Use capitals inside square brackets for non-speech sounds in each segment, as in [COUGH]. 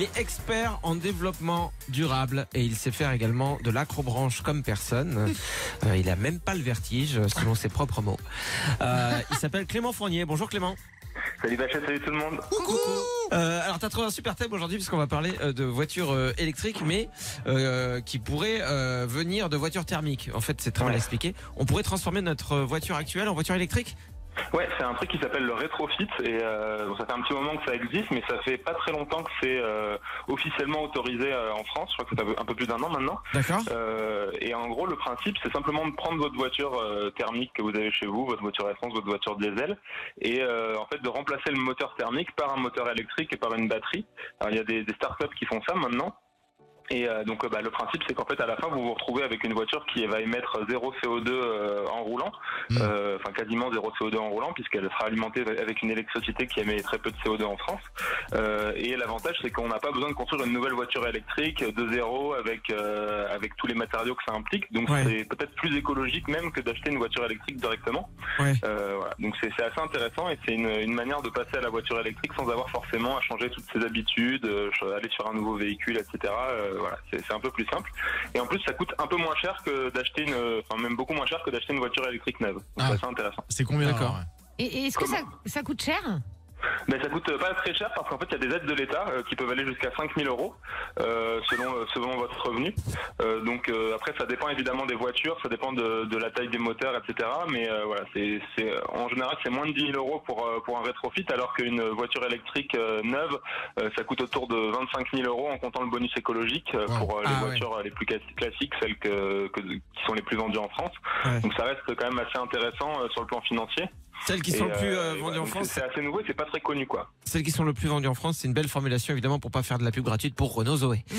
Il est expert en développement durable et il sait faire également de l'acrobranche comme personne. [LAUGHS] Euh, il a même pas le vertige, selon ses propres mots. Euh, il s'appelle Clément Fournier. Bonjour Clément. Salut Bachette, salut tout le monde. Euh, alors, tu as trouvé un super thème aujourd'hui puisqu'on va parler euh, de voitures euh, électriques, mais euh, qui pourraient euh, venir de voitures thermiques. En fait, c'est très mal expliqué. On pourrait transformer notre voiture actuelle en voiture électrique? Ouais, c'est un truc qui s'appelle le rétrofit et euh, bon, ça fait un petit moment que ça existe, mais ça fait pas très longtemps que c'est euh, officiellement autorisé euh, en France. Je crois que fait un peu plus d'un an maintenant. D'accord Euh, et en gros, le principe, c'est simplement de prendre votre voiture euh, thermique que vous avez chez vous, votre voiture essence, votre voiture diesel, et euh, en fait de remplacer le moteur thermique par un moteur électrique et par une batterie. Alors il y a des, des startups qui font ça maintenant. Et euh, donc euh, bah, le principe, c'est qu'en fait à la fin, vous vous retrouvez avec une voiture qui va émettre zéro CO2 euh, en roulant, Mm. Euh, enfin quasiment zéro CO2 en roulant, puisqu'elle sera alimentée avec une électricité qui émet très peu de CO2 en France. Euh, et l'avantage, c'est qu'on n'a pas besoin de construire une nouvelle voiture électrique de zéro avec euh, avec tous les matériaux que ça implique. Donc Ouais. c'est peut-être plus écologique même que d'acheter une voiture électrique directement. Ouais. Euh, voilà. Donc c'est assez intéressant et c'est une, une manière de passer à la voiture électrique sans avoir forcément à changer toutes ses habitudes, euh, aller sur un nouveau véhicule, etc. Euh, voilà, c'est un peu plus simple. Et en plus, ça coûte un peu moins cher que d'acheter une, enfin même beaucoup moins cher que d'acheter une voiture électrique neuve. Donc Ah. c'est assez intéressant. C'est combien D'accord. Et, et est-ce que ça, ça coûte cher? Mais ça coûte pas très cher parce qu'en fait il y a des aides de l'État euh, qui peuvent aller jusqu'à 5000 euros euh, selon euh, selon votre revenu. Euh, donc euh, après ça dépend évidemment des voitures, ça dépend de, de la taille des moteurs, etc. Mais euh, voilà, c'est c'est en général c'est moins de 10 000 euros pour pour un rétrofit alors qu'une voiture électrique euh, neuve euh, ça coûte autour de 25 000 euros en comptant le bonus écologique euh, Wow. pour les Ah voitures les plus classi- classiques, celles que, que- qui sont les plus vendues en France. Ouais. Donc ça reste quand même assez intéressant euh, sur le plan financier. Celles qui Et, sont le plus euh, euh, vendues voilà, en France, c'est assez nouveau et c'est pas très connu quoi. celles qui sont le plus vendues en France, c'est une belle formulation évidemment pour pas faire de la pub gratuite pour Renault Zoé. [LAUGHS]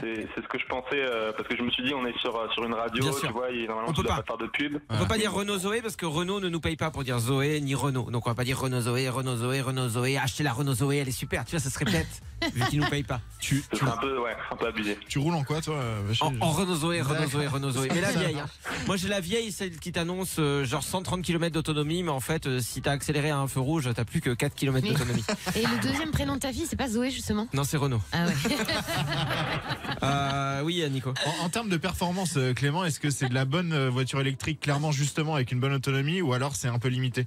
C'est c'est ce que je pensais euh, parce que je me suis dit on est sur sur une radio, Bien sûr. tu vois, et normalement On tu peut pas. pas faire de pub. On peut pas dire Renault Zoé parce que Renault ne nous paye pas pour dire Zoé ni Renault. Donc on va pas dire Renault Zoé, Renault Zoé, Renault Zoé. Achetez la Renault Zoé, elle est super. Tu vois, ça se répète vu qu'ils nous payent pas. tu, tu, un peu ouais, un peu abusé. tu roules en quoi toi euh, En, en Renault Zoé, Renault. Zoé, Renault Zoé. Mais la [LAUGHS] vieille. hein. Moi j'ai la vieille, celle qui t'annonce euh, genre 130 km d'autonomie, mais en fait euh, si t'as accéléré à un feu rouge, t'as plus que 4 km d'autonomie. [LAUGHS] Et le deuxième prénom de ta fille, c'est pas Zoé justement? Non, c'est Renault. Ah ouais. [LAUGHS] Euh, oui, Nico. En, en termes de performance, Clément, est-ce que c'est de la bonne voiture électrique, clairement justement avec une bonne autonomie, ou alors c'est un peu limité?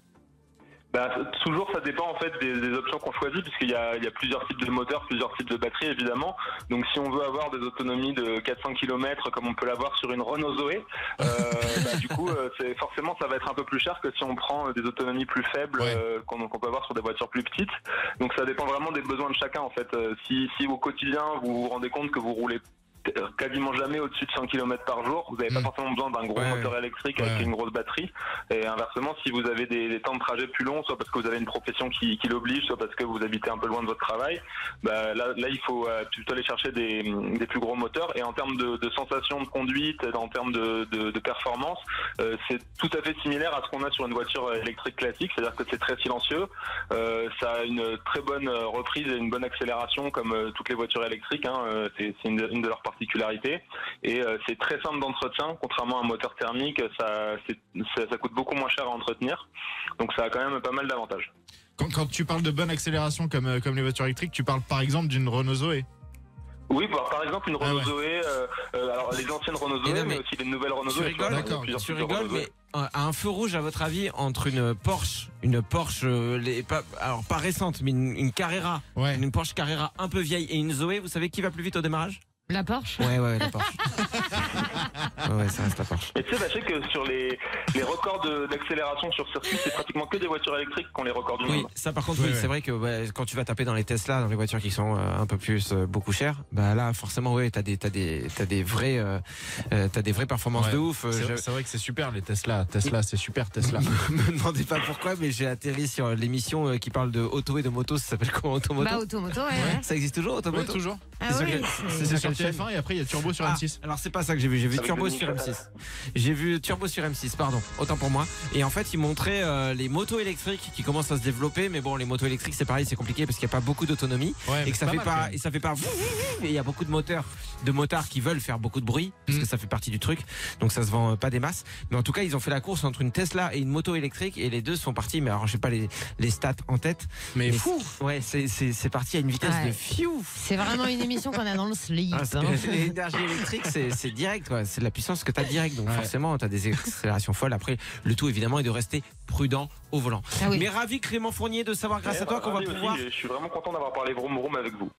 Bah, toujours ça dépend en fait des, des options qu'on choisit puisqu'il y a, il y a plusieurs types de moteurs, plusieurs types de batteries évidemment. Donc si on veut avoir des autonomies de 400 km comme on peut l'avoir sur une Renault Zoé, euh, [LAUGHS] bah, du coup euh, c'est forcément ça va être un peu plus cher que si on prend euh, des autonomies plus faibles Ouais. euh, qu'on peut avoir sur des voitures plus petites. Donc ça dépend vraiment des besoins de chacun en fait. Euh, si, si au quotidien vous vous rendez compte que vous roulez quasiment jamais au-dessus de 100 km par jour, vous n'avez pas Mm. forcément besoin d'un gros Ouais, moteur électrique Ouais. avec une grosse batterie. Et inversement, si vous avez des, des temps de trajet plus longs, soit parce que vous avez une profession qui, qui l'oblige, soit parce que vous habitez un peu loin de votre travail, bah, là, là, il faut euh, plutôt aller chercher des, des plus gros moteurs. Et en termes de, de sensation de conduite, en termes de, de, de performance, euh, c'est tout à fait similaire à ce qu'on a sur une voiture électrique classique, c'est-à-dire que c'est très silencieux, euh, ça a une très bonne euh, reprise et une bonne accélération comme euh, toutes les voitures électriques, hein, euh, c'est c'est une, une de leurs particularités. Et euh, c'est très simple d'entretien, contrairement à un moteur thermique, ça, ça, ça coûte beaucoup moins cher à entretenir. Donc ça a quand même pas mal d'avantages. quand, quand tu parles de bonne accélération comme, euh, comme les voitures électriques, tu parles par exemple d'une Renault Zoé. Oui, bah, par exemple une Renault Ah ouais. Zoé, euh, euh, alors les anciennes Renault Zoé, non, mais, mais aussi les nouvelles Renault tu Zoé. rigoles, y a d'accord, Tu rigoles, mais à un feu rouge, à votre avis, entre une Porsche, une Porsche, euh, les, pas, alors pas récente, mais une, une Carrera, Ouais. une Porsche Carrera un peu vieille et une Zoé, vous savez qui va plus vite au démarrage? La Porsche? Ouais, ouais, la Porsche. [LAUGHS] ouais, ouais, [LAUGHS] ça reste Porsche. Et tu sais, sachez que sur les, les records d'accélération sur circuit, c'est pratiquement que des voitures électriques qui ont les records du Oui, monde. ça par contre, oui, c'est vrai que ouais, quand tu vas taper dans les Tesla, dans les voitures qui sont euh, un peu plus euh, beaucoup chères, bah là forcément ouais, t'as des t'as des t'as des vrais euh, euh, t'as des vraies performances Ouais. de ouf. Euh, C'est je- vrai que c'est super les Tesla. Tesla, c'est super Tesla. [LAUGHS] me demandez pas pourquoi, mais j'ai atterri sur l'émission euh, qui parle de auto et de moto. Ça s'appelle comment Automoto Bah automoto, ouais. ouais. Ça existe toujours Ouais, Automoto toujours. Ah C'est sur C'est sur quelle chaîne? TF1 et après il y a Turbo sur Ah, M6. alors c'est pas ça que j'ai vu. J'ai vu Turbo Denis sur Nickel. M6. J'ai vu Turbo sur M6, pardon, autant pour moi. Et en fait, ils montraient euh, les motos électriques qui commencent à se développer, mais bon, les motos électriques, c'est pareil, c'est compliqué parce qu'il n'y a pas beaucoup d'autonomie Ouais, et que ça fait mal, pas, et ça fait pas. Et il y a beaucoup de moteurs, de motards qui veulent faire beaucoup de bruit parce Mm. que ça fait partie du truc. Donc ça se vend euh, pas des masses. Mais en tout cas, ils ont fait la course entre une Tesla et une moto électrique et les deux sont partis. Mais alors, je sais pas les, les stats en tête. Mais Mais fou. Ouais, c'est parti à une vitesse Ouais. de fiou. C'est vraiment une émission qu'on a dans le slip. Ah, hein. [LAUGHS] L'énergie électrique, c'est c'est direct, quoi. C'est de la puissance que tu as direct. Donc Ouais. forcément, tu as des accélérations folles. Après, le tout, évidemment, est de rester prudent au volant. Ah oui. Mais ravi, Clément Fournier, de savoir grâce à toi qu'on va pouvoir. Je suis vraiment content d'avoir parlé vroom vroom avec vous.